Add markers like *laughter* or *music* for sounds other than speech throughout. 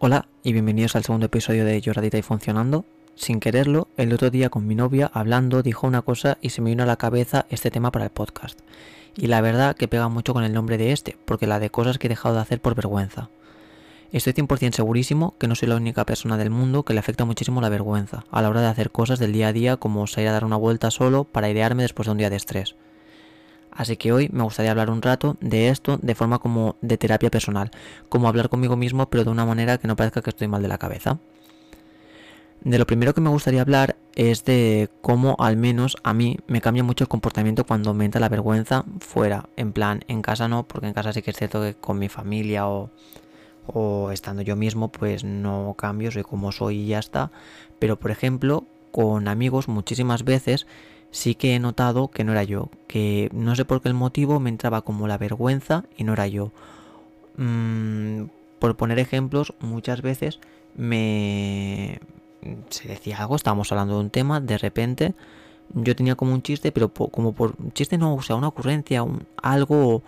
Hola y bienvenidos al segundo episodio de Lloradita y Funcionando. Sin quererlo, el otro día con mi novia hablando dijo una cosa y se me vino a la cabeza este tema para el podcast. Y la verdad que pega mucho con el nombre de este, porque la de cosas que he dejado de hacer por vergüenza. Estoy 100% segurísimo que no soy la única persona del mundo que le afecta muchísimo la vergüenza a la hora de hacer cosas del día a día como salir a dar una vuelta solo para idearme después de un día de estrés. Así que hoy me gustaría hablar un rato de esto de forma como de terapia personal, como hablar conmigo mismo pero de una manera que no parezca que estoy mal de la cabeza. De lo primero que me gustaría hablar es de cómo al menos a mí me cambia mucho el comportamiento cuando me entra la vergüenza fuera, en plan, en casa no, porque en casa sí que es cierto que con mi familia o, o estando yo mismo pues no cambio, soy como soy y ya está, pero por ejemplo con amigos muchísimas veces sí que he notado que no era yo, que no sé por qué el motivo me entraba como la vergüenza y no era yo. Mm, por poner ejemplos, muchas veces me... se decía algo, estábamos hablando de un tema, de repente yo tenía como un chiste, pero como por chiste no, o sea, una ocurrencia, un, algo...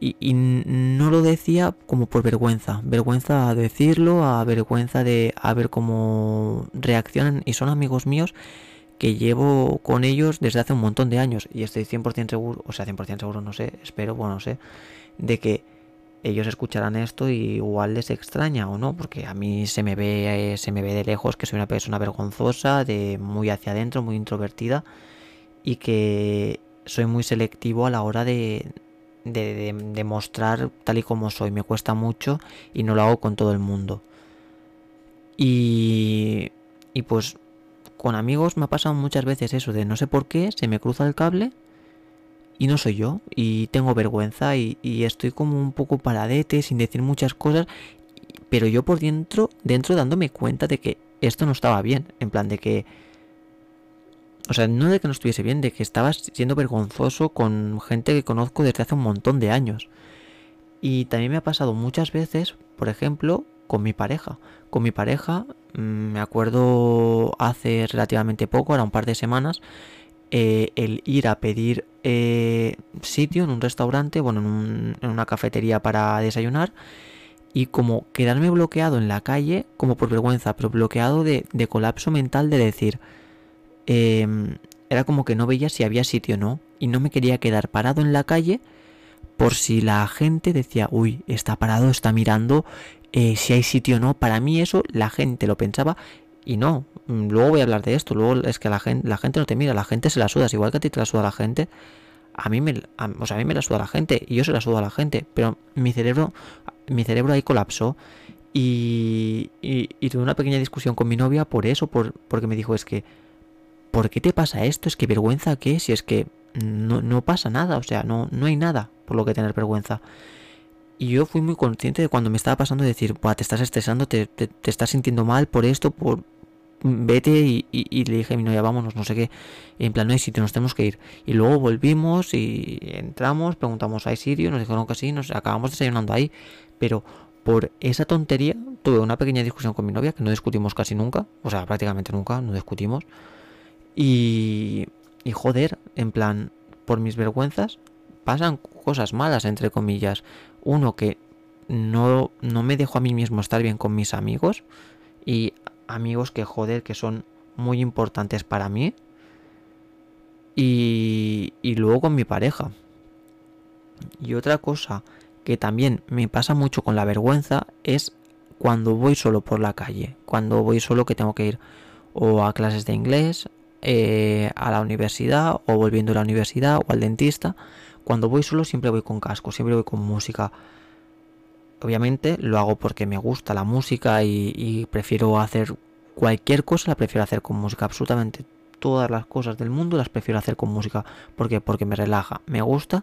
Y, no lo decía como por vergüenza, vergüenza a decirlo, a vergüenza de a ver cómo reaccionan y son amigos míos que llevo con ellos desde hace un montón de años y estoy 100% seguro, o sea, 100% seguro, no sé, espero, bueno, no sé, de que ellos escucharán esto y igual les extraña o no, porque a mí se me ve se me ve de lejos que soy una persona vergonzosa, de muy hacia adentro, muy introvertida y que soy muy selectivo a la hora de, de, de, de mostrar tal y como soy, me cuesta mucho y no lo hago con todo el mundo. Y, y pues con amigos me ha pasado muchas veces eso de no sé por qué se me cruza el cable y no soy yo y tengo vergüenza y, estoy como un poco paradete sin decir muchas cosas pero yo por dentro dentro dándome cuenta de que esto no estaba bien en plan de que o sea no de que no estuviese bien de que estaba siendo vergonzoso con gente que conozco desde hace un montón de años. Y también me ha pasado muchas veces por ejemplo con mi pareja. Con mi pareja, mm, me acuerdo hace relativamente poco, ahora un par de semanas, eh, el ir a pedir eh, sitio en un restaurante, bueno, en, un, una cafetería para desayunar, y como quedarme bloqueado en la calle, como por vergüenza, pero bloqueado de, colapso mental de decir, eh, era como que no veía si había sitio o no, y no me quería quedar parado en la calle por si la gente decía, uy, está parado, está mirando, eh, si hay sitio o no. Para mí eso la gente lo pensaba y no. Mm, luego voy a hablar de esto. Luego es que la gente, la gente no te mira, la gente se la suda. igual que a ti te la suda la gente, a mí me, o sea, a mí me la suda la gente y yo se la sudo a la gente. Pero mi cerebro, mi cerebro ahí colapsó y, y, tuve una pequeña discusión con mi novia por eso, por, porque me dijo es que, ¿por qué te pasa esto? Es que vergüenza qué, si es que no, no pasa nada, o sea, no, no hay nada por lo que tener vergüenza. Y yo fui muy consciente de cuando me estaba pasando de decir, te estás estresando, te, te, estás sintiendo mal por esto, por vete y, le dije a mi novia, vámonos, no sé qué. En plan, no hay sitio, nos tenemos que ir. Y luego volvimos y entramos, preguntamos, ¿hay sitio? Nos dijeron que sí, nos acabamos desayunando ahí. Pero por esa tontería tuve una pequeña discusión con mi novia, que no discutimos casi nunca, o sea, prácticamente nunca, no discutimos. Y, y joder, en plan, por mis vergüenzas, pasan cosas malas, entre comillas. Uno, que no, no me dejo a mí mismo estar bien con mis amigos. Y amigos que, joder, que son muy importantes para mí. Y, luego con mi pareja. Y otra cosa que también me pasa mucho con la vergüenza es cuando voy solo por la calle. Cuando voy solo que tengo que ir o a clases de inglés, eh, a la universidad, o volviendo a la universidad, o al dentista cuando voy solo siempre voy con casco, siempre voy con música. Obviamente lo hago porque me gusta la música y, prefiero hacer cualquier cosa, la prefiero hacer con música. Absolutamente todas las cosas del mundo las prefiero hacer con música. ¿Por qué? Porque me relaja, me gusta.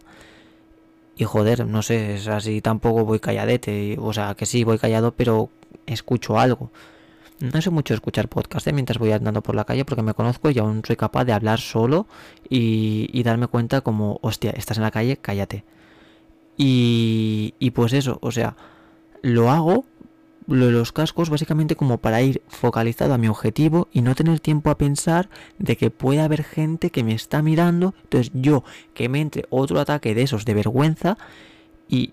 Y joder, no sé, es así tampoco voy calladete. O sea, que sí, voy callado, pero escucho algo. No sé mucho escuchar podcast ¿eh? mientras voy andando por la calle porque me conozco y aún soy capaz de hablar solo y, y darme cuenta como, hostia, estás en la calle, cállate. Y, y pues eso, o sea, lo hago, lo de los cascos, básicamente como para ir focalizado a mi objetivo y no tener tiempo a pensar de que puede haber gente que me está mirando. Entonces yo, que me entre otro ataque de esos de vergüenza y,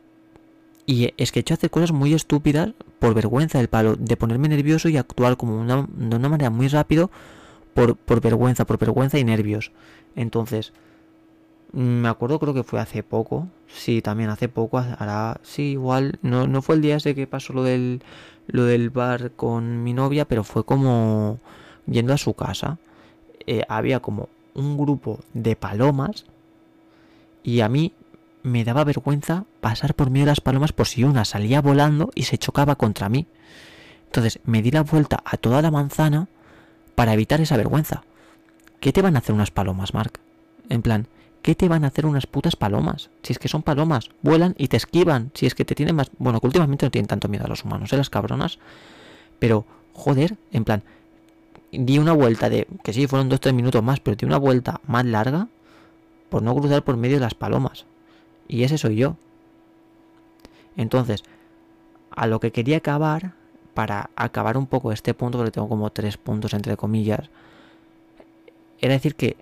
Y es que he hecho hacer cosas muy estúpidas por vergüenza del palo, de ponerme nervioso y actuar como una, de una manera muy rápido por, por vergüenza, por vergüenza y nervios. Entonces, me acuerdo, creo que fue hace poco. Sí, también hace poco. Hará. Sí, igual. No, no fue el día ese que pasó lo del, lo del bar con mi novia, pero fue como yendo a su casa. Eh, había como un grupo de palomas. Y a mí me daba vergüenza pasar por medio de las palomas por si una salía volando y se chocaba contra mí. Entonces me di la vuelta a toda la manzana para evitar esa vergüenza. ¿Qué te van a hacer unas palomas, Mark? En plan, ¿qué te van a hacer unas putas palomas? Si es que son palomas, vuelan y te esquivan. Si es que te tienen más... Bueno, que últimamente no tienen tanto miedo a los humanos, ¿eh? Las cabronas. Pero, joder, en plan, di una vuelta de... Que sí, fueron 2-3 minutos más, pero di una vuelta más larga por no cruzar por medio de las palomas. Y ese soy yo. Entonces, a lo que quería acabar, para acabar un poco este punto, porque tengo como tres puntos entre comillas, era decir que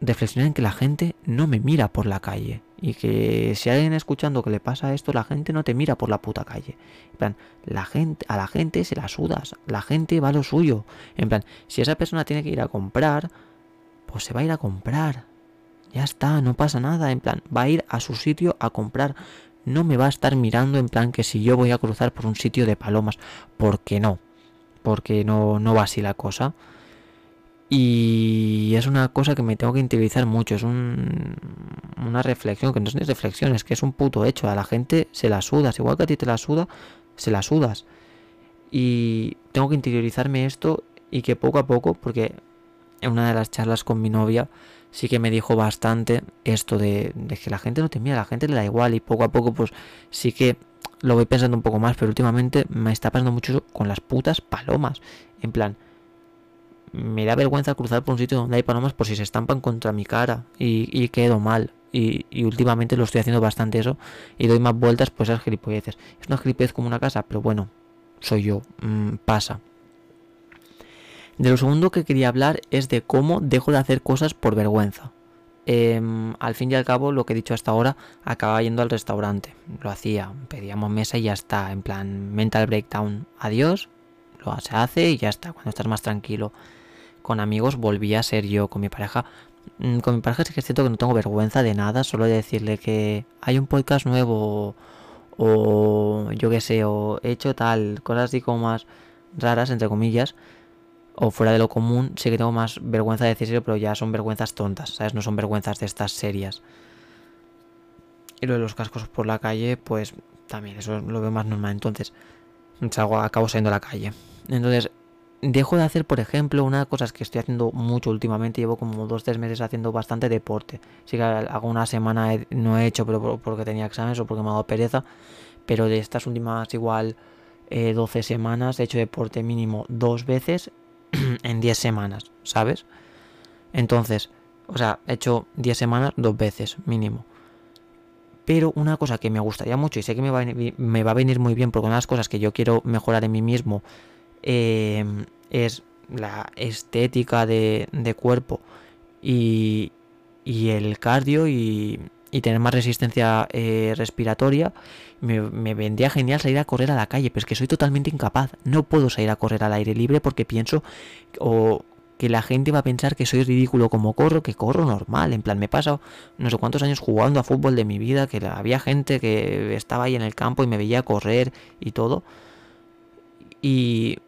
reflexionar en que la gente no me mira por la calle. Y que si alguien escuchando que le pasa esto, la gente no te mira por la puta calle. En plan, la gente, a la gente se la sudas. La gente va a lo suyo. En plan, si esa persona tiene que ir a comprar, pues se va a ir a comprar. Ya está, no pasa nada. En plan, va a ir a su sitio a comprar. No me va a estar mirando en plan que si yo voy a cruzar por un sitio de palomas. Porque no. Porque no, no va así la cosa. Y es una cosa que me tengo que interiorizar mucho. Es un, una reflexión, que no es ni reflexión, es que es un puto hecho. A la gente se la sudas. Igual que a ti te la suda, se la sudas. Y tengo que interiorizarme esto y que poco a poco, porque en una de las charlas con mi novia, sí que me dijo bastante esto de, que la gente no te mira, la gente le da igual y poco a poco pues sí que lo voy pensando un poco más, pero últimamente me está pasando mucho con las putas palomas. En plan, me da vergüenza cruzar por un sitio donde hay palomas por si se estampan contra mi cara y, quedo mal. Y, últimamente lo estoy haciendo bastante eso y doy más vueltas pues esas gilipolleces. Es una gilipollez como una casa, pero bueno, soy yo, mm, pasa. De lo segundo que quería hablar es de cómo dejo de hacer cosas por vergüenza. Em, al fin y al cabo, lo que he dicho hasta ahora, acababa yendo al restaurante. Lo hacía, pedíamos mesa y ya está. En plan, mental breakdown, adiós, lo se hace y ya está. Cuando estás más tranquilo con amigos, volví a ser yo. Con mi pareja, mm, con mi pareja sí que es cierto que no tengo vergüenza de nada, solo de decirle que hay un podcast nuevo o yo qué sé, o he hecho tal, cosas así como más raras, entre comillas o fuera de lo común, sí que tengo más vergüenza de decirlo, pero ya son vergüenzas tontas, ¿sabes? No son vergüenzas de estas serias. Y lo de los cascos por la calle, pues también, eso lo veo más normal. Entonces, salgo, acabo saliendo a la calle. Entonces, dejo de hacer, por ejemplo, una cosa que estoy haciendo mucho últimamente. Llevo como dos, tres meses haciendo bastante deporte. Sí que hago una semana no he hecho, pero porque tenía exámenes o porque me ha dado pereza. Pero de estas últimas, igual, 12 eh, semanas, he hecho deporte mínimo dos veces *clears throat* en 10 semanas, ¿sabes? Entonces, o sea, he hecho 10 semanas dos veces mínimo. Pero una cosa que me gustaría mucho y sé que me va, a venir, me va a venir muy bien porque una de las cosas que yo quiero mejorar en mí mismo em, es la estética de, cuerpo y, y, el cardio y, y tener más resistencia eh, respiratoria me, vendría genial salir a correr a la calle, pero es que soy totalmente incapaz. No puedo salir a correr al aire libre porque pienso o que la gente va a pensar que soy ridículo como corro, que corro normal. En plan, me he pasado no sé cuántos años jugando a fútbol de mi vida, que había gente que estaba ahí en el campo y me veía correr y todo. Y,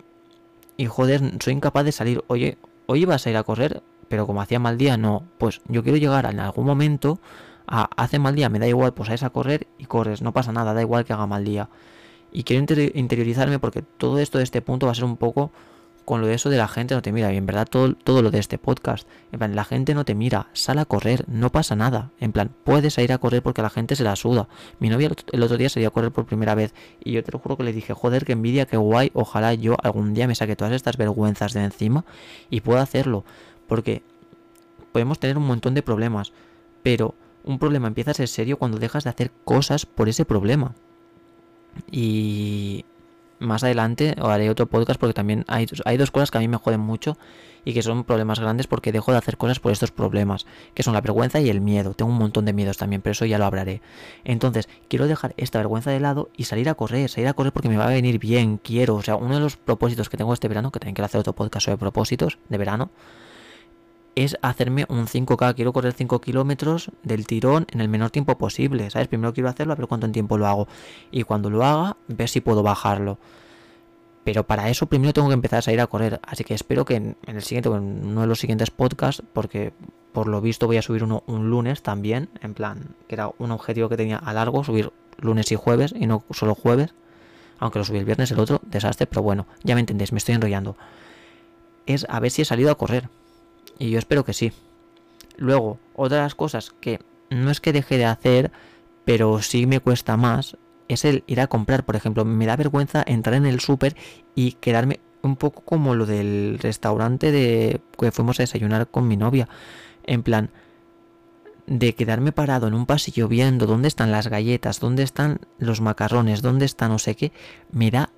y joder, soy incapaz de salir. Oye, hoy vas a ir a correr, pero como hacía mal día, no. Pues yo quiero llegar en algún momento hace mal día, me da igual, pues a a correr y corres, no pasa nada, da igual que haga mal día. Y quiero interiorizarme porque todo esto de este punto va a ser un poco con lo de eso de la gente no te mira. Y en verdad todo, todo lo de este podcast. En plan, la gente no te mira. Sal a correr. No pasa nada. En plan, puedes ir a correr porque la gente se la suda. Mi novia el otro día salía a correr por primera vez. Y yo te lo juro que le dije, joder, que envidia, que guay. Ojalá yo algún día me saque todas estas vergüenzas de encima y pueda hacerlo. Porque podemos tener un montón de problemas. Pero un problema empieza a ser serio cuando dejas de hacer cosas por ese problema. Y, más adelante haré otro podcast porque también hay, hay dos cosas que a mí me joden mucho y que son problemas grandes porque dejo de hacer cosas por estos problemas, que son la vergüenza y el miedo. Tengo un montón de miedos también, pero eso ya lo hablaré. Entonces, quiero dejar esta vergüenza de lado y salir a correr, salir a correr porque me va a venir bien, quiero. O sea, uno de los propósitos que tengo este verano, que también quiero hacer otro podcast sobre propósitos de verano, es hacerme un 5K. Quiero correr 5 kilómetros del tirón en el menor tiempo posible. ¿Sabes? Primero quiero hacerlo, a ver cuánto tiempo lo hago. Y cuando lo haga, ver si puedo bajarlo. Pero para eso primero tengo que empezar a salir a correr. Así que espero que en, el siguiente, en uno de los siguientes podcasts, porque por lo visto voy a subir uno un lunes también, en plan, que era un objetivo que tenía a largo, subir lunes y jueves y no solo jueves. Aunque lo subí el viernes, el otro, desastre, pero bueno, ya me entendéis, me estoy enrollando. Es a ver si he salido a correr. Y yo espero que sí. Luego, otra de las cosas que no es que deje de hacer, pero sí me cuesta más, es el ir a comprar. Por ejemplo, me da vergüenza entrar en el súper y quedarme un poco como lo del restaurante de que fuimos a desayunar con mi novia. En plan, de quedarme parado en un pasillo viendo dónde están las galletas, dónde están los macarrones, dónde está no sé qué, me da,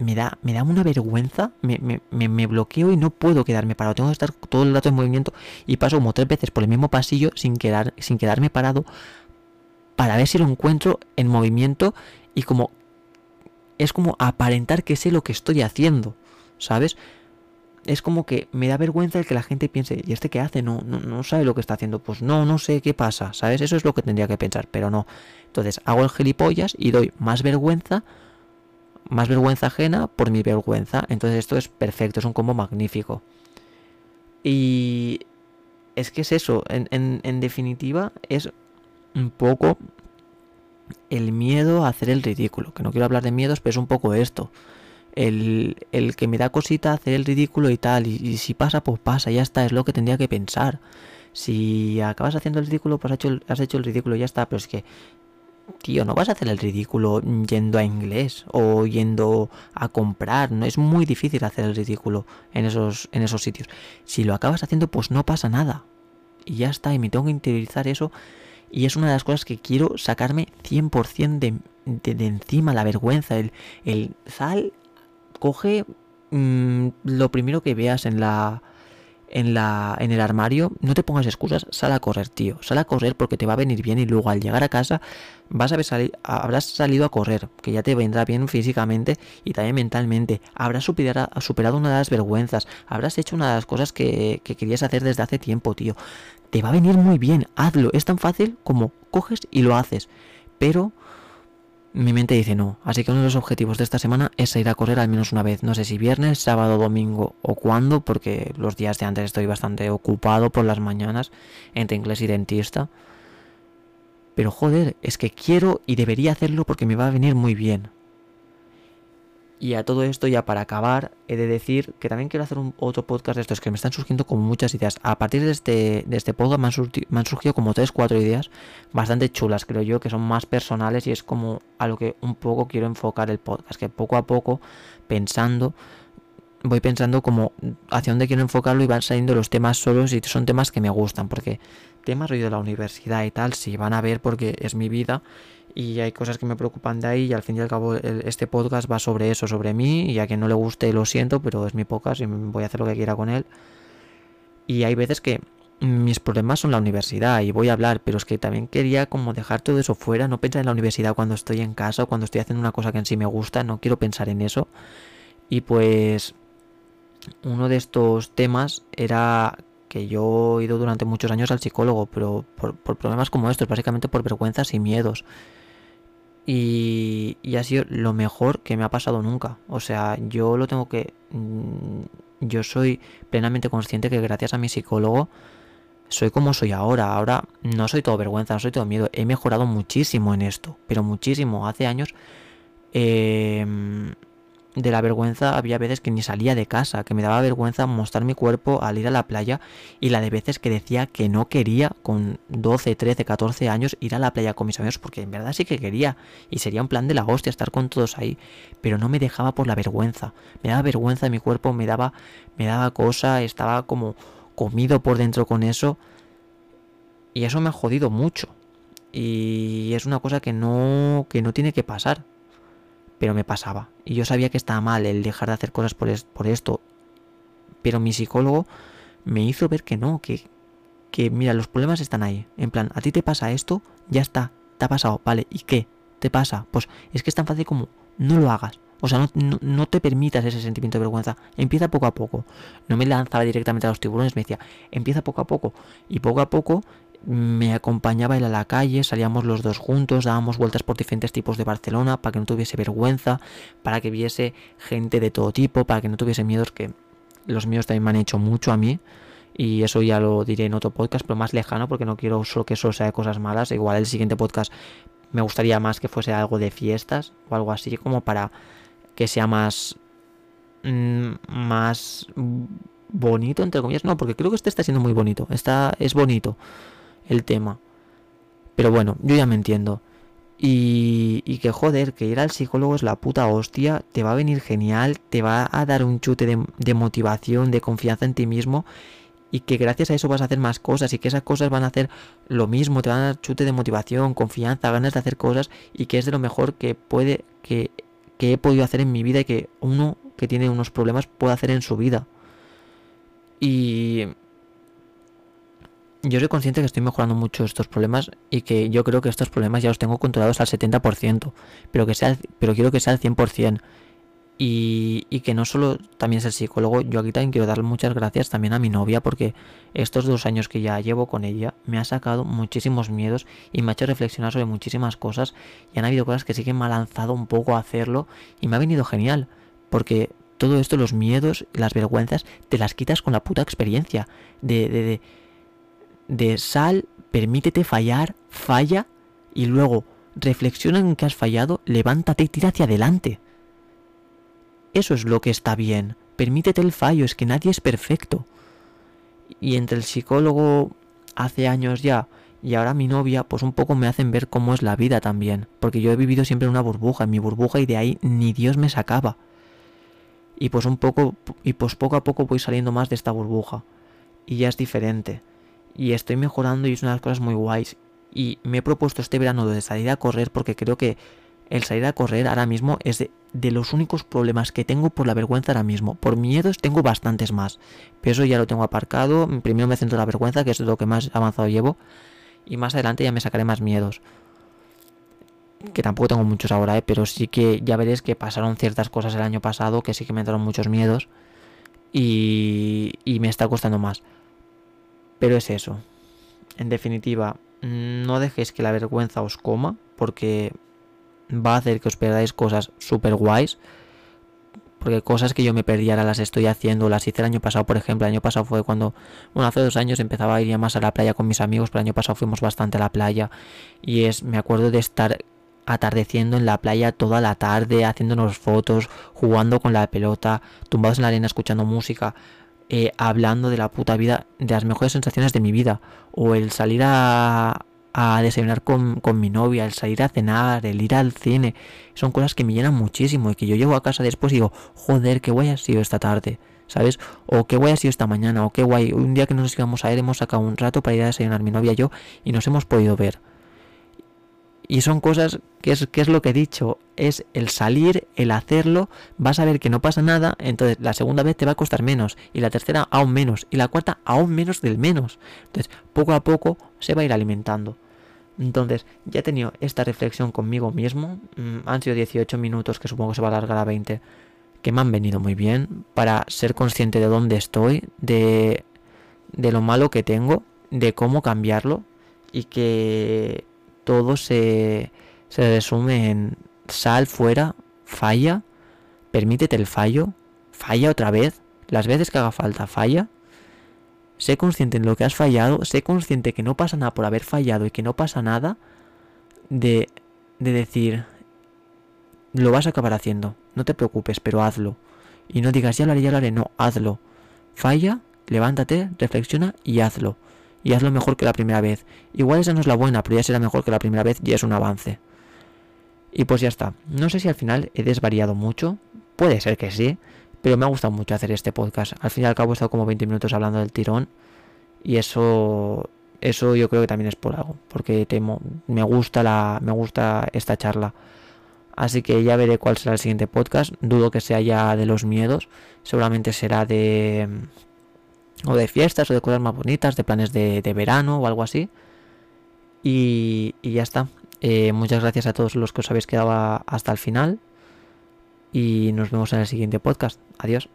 me da, me da una vergüenza, me, me, me, bloqueo y no puedo quedarme parado. Tengo que estar todo el rato en movimiento y paso como tres veces por el mismo pasillo sin, quedar, sin quedarme parado para ver si lo encuentro en movimiento y como es como aparentar que sé lo que estoy haciendo, ¿sabes? Es como que me da vergüenza el que la gente piense, ¿y este qué hace? No, no, no sabe lo que está haciendo. Pues no, no sé qué pasa, ¿sabes? Eso es lo que tendría que pensar, pero no. Entonces hago el gilipollas y doy más vergüenza, más vergüenza ajena por mi vergüenza. Entonces esto es perfecto, es un combo magnífico. Y es que es eso, en, definitiva, es un poco el miedo a hacer el ridículo. Que no quiero hablar de miedos, pero es un poco esto. El, el que me da cosita hacer el ridículo y tal. Y, si pasa, pues pasa, ya está, es lo que tendría que pensar. Si acabas haciendo el ridículo, pues has hecho el, has hecho el ridículo, ya está. Pero es que, tío, no vas a hacer el ridículo yendo a inglés o yendo a comprar. No es muy difícil hacer el ridículo en esos, en esos sitios. Si lo acabas haciendo, pues no pasa nada. Y ya está, y me tengo que interiorizar eso y es una de las cosas que quiero sacarme 100% de, de, encima, la vergüenza. El, el sal, coge mm, lo primero que veas en la, en, la, en el armario, no te pongas excusas, sal a correr, tío. Sal a correr porque te va a venir bien y luego al llegar a casa vas a haber habrás salido a correr, que ya te vendrá bien físicamente y también mentalmente. Habrás superado, superado una de las vergüenzas, habrás hecho una de las cosas que, que querías hacer desde hace tiempo, tío te va a venir muy bien, hazlo. Es tan fácil como coges y lo haces. Pero mi mente dice no. Así que uno de los objetivos de esta semana es ir a correr al menos una vez. No sé si viernes, sábado, domingo o cuándo, porque los días de antes estoy bastante ocupado por las mañanas entre inglés y dentista. Pero joder, es que quiero y debería hacerlo porque me va a venir muy bien. Y a todo esto, ya para acabar, he de decir que también quiero hacer un, otro podcast de estos que me están surgiendo como muchas ideas. A partir de este, de este podcast me han, surgido como 3-4 ideas bastante chulas, creo yo, que son más personales y es como a lo que un poco quiero enfocar el podcast. Que poco a poco, pensando, voy pensando como hacia dónde quiero enfocarlo y van saliendo los temas solos y son temas que me gustan. Porque temas rollo de la universidad y tal, sí van a ver porque es mi vida y hay cosas que me preocupan de ahí y al fin y al cabo este podcast va sobre eso, sobre mí y a quien no le guste lo siento, pero es mi podcast y voy a hacer lo que quiera con él. Y hay veces que mis problemas son la universidad y voy a hablar, pero es que también quería como dejar todo eso fuera, no pensar en la universidad cuando estoy en casa o cuando estoy haciendo una cosa que en sí me gusta, no quiero pensar en eso. Y pues uno de estos temas era que yo he ido durante muchos años al psicólogo, pero por, por problemas como estos, básicamente por vergüenzas y miedos. Y, ha sido lo mejor que me ha pasado nunca. O sea, yo lo tengo que... Mm, yo soy plenamente consciente que gracias a mi psicólogo soy como soy ahora. Ahora no soy todo vergüenza, no soy todo miedo. He mejorado muchísimo en esto, pero muchísimo. Hace años... Eh, de la vergüenza había veces que ni salía de casa, que me daba vergüenza mostrar mi cuerpo al ir a la playa y la de veces que decía que no quería con 12, 13, 14 años ir a la playa con mis amigos porque en verdad sí que quería y sería un plan de la hostia estar con todos ahí, pero no me dejaba por la vergüenza. Me daba vergüenza de mi cuerpo, me daba me daba cosa, estaba como comido por dentro con eso y eso me ha jodido mucho. Y es una cosa que no que no tiene que pasar pero me pasaba. Y yo sabía que estaba mal el dejar de hacer cosas por, por esto. Pero mi psicólogo me hizo ver que no, que, que mira, los problemas están ahí. En plan, a ti te pasa esto, ya está, te ha pasado, vale, ¿y qué? ¿Te pasa? Pues es que es tan fácil como no lo hagas. O sea, no, no, te permitas ese sentimiento de vergüenza. Empieza poco a poco. No me lanzaba directamente a los tiburones, me decía, empieza poco a poco. Y poco a poco me acompañaba él a la calle, salíamos los dos juntos, dábamos vueltas por diferentes tipos de Barcelona para que no tuviese vergüenza, para que viese gente de todo tipo, para que no tuviese miedos, que los míos también me han hecho mucho a mí. Y eso ya lo diré en otro podcast, pero más lejano, porque no quiero solo que eso sea de cosas malas. Igual el siguiente podcast me gustaría más que fuese algo de fiestas o algo así, como para que sea más. Mm, más bonito, entre comillas. No, porque creo que este está siendo muy bonito. Está, es bonito el tema. Pero bueno, yo ya me entiendo. Y, y, que joder, que ir al psicólogo es la puta hostia, te va a venir genial, te va a dar un chute de, motivación, de confianza en ti mismo y que gracias a eso vas a hacer más cosas y que esas cosas van a hacer lo mismo, te van a dar chute de motivación, confianza, ganas de hacer cosas y que es de lo mejor que puede, que, que he podido hacer en mi vida y que uno que tiene unos problemas puede hacer en su vida. Y yo soy consciente que estoy mejorando mucho estos problemas y que yo creo que estos problemas ya los tengo controlados al 70%, pero, que sea, pero quiero que sea al 100%. Y, y, que no solo también es el psicólogo, yo aquí también quiero darle muchas gracias también a mi novia porque estos dos años que ya llevo con ella me ha sacado muchísimos miedos y me ha hecho reflexionar sobre muchísimas cosas y han habido cosas que sí que me ha lanzado un poco a hacerlo y me ha venido genial porque todo esto, los miedos las vergüenzas, te las quitas con la puta experiencia de, de, de de sal, permítete fallar, falla y luego reflexiona en que has fallado, levántate y tira hacia adelante. Eso es lo que está bien. Permítete el fallo, es que nadie es perfecto. Y entre el psicólogo hace años ya y ahora mi novia, pues un poco me hacen ver cómo es la vida también. Porque yo he vivido siempre en una burbuja, en mi burbuja y de ahí ni Dios me sacaba. Y pues un poco, y pues poco a poco voy saliendo más de esta burbuja. Y ya es diferente y estoy mejorando y es una de las cosas muy guays. Y me he propuesto este verano de salir a correr porque creo que el salir a correr ahora mismo es de, los únicos problemas que tengo por la vergüenza ahora mismo. Por miedos tengo bastantes más. Pero eso ya lo tengo aparcado. Primero me centro en la vergüenza, que es lo que más avanzado llevo. Y más adelante ya me sacaré más miedos. Que tampoco tengo muchos ahora, ¿eh? pero sí que ya veréis que pasaron ciertas cosas el año pasado que sí que me entraron muchos miedos. Y, y me está costando más. Pero es eso. En definitiva, no dejéis que la vergüenza os coma, porque va a hacer que os perdáis cosas súper guays. Porque cosas que yo me perdí ahora las estoy haciendo, las hice el año pasado, por ejemplo. El año pasado fue cuando, bueno, hace dos años empezaba a ir más a la playa con mis amigos, pero el año pasado fuimos bastante a la playa. Y es, me acuerdo de estar atardeciendo en la playa toda la tarde, haciéndonos fotos, jugando con la pelota, tumbados en la arena escuchando música. Eh, hablando de la puta vida, de las mejores sensaciones de mi vida. O el salir a, a desayunar con, con, mi novia, el salir a cenar, el ir al cine. Son cosas que me llenan muchísimo y que yo llego a casa después y digo, joder, qué guay ha sido esta tarde. ¿Sabes? O qué guay ha sido esta mañana, o qué guay. Un día que nos íbamos a ir hemos sacado un rato para ir a desayunar mi novia y yo y nos hemos podido ver. Y son cosas que es, que es lo que he dicho, es el salir, el hacerlo, vas a ver que no pasa nada, entonces la segunda vez te va a costar menos, y la tercera aún menos, y la cuarta aún menos del menos. Entonces, poco a poco se va a ir alimentando. Entonces, ya he tenido esta reflexión conmigo mismo, mm, han sido 18 minutos que supongo que se va a alargar a 20, que me han venido muy bien para ser consciente de dónde estoy, de, de lo malo que tengo, de cómo cambiarlo, y que todo se, se resume en sal fuera, falla, permítete el fallo, falla otra vez, las veces que haga falta, falla. Sé consciente en lo que has fallado, sé consciente que no pasa nada por haber fallado y que no pasa nada de, de decir, lo vas a acabar haciendo, no te preocupes, pero hazlo. Y no digas, ya lo haré, ya lo haré, no, hazlo. Falla, levántate, reflexiona y hazlo y hazlo mejor que la primera vez. Igual esa no es la buena, pero ya será mejor que la primera vez y es un avance. Y pues ya está. No sé si al final he desvariado mucho. Puede ser que sí. Pero me ha gustado mucho hacer este podcast. Al fin y al cabo he estado como 20 minutos hablando del tirón. Y eso. Eso yo creo que también es por algo. Porque temo, me gusta la. Me gusta esta charla. Así que ya veré cuál será el siguiente podcast. Dudo que sea ya de los miedos. Seguramente será de... O de fiestas o de cosas más bonitas, de planes de, verano o algo así. Y, ya está. Eh, muchas gracias a todos los que os habéis quedado hasta el final. Y nos vemos en el siguiente podcast. Adiós.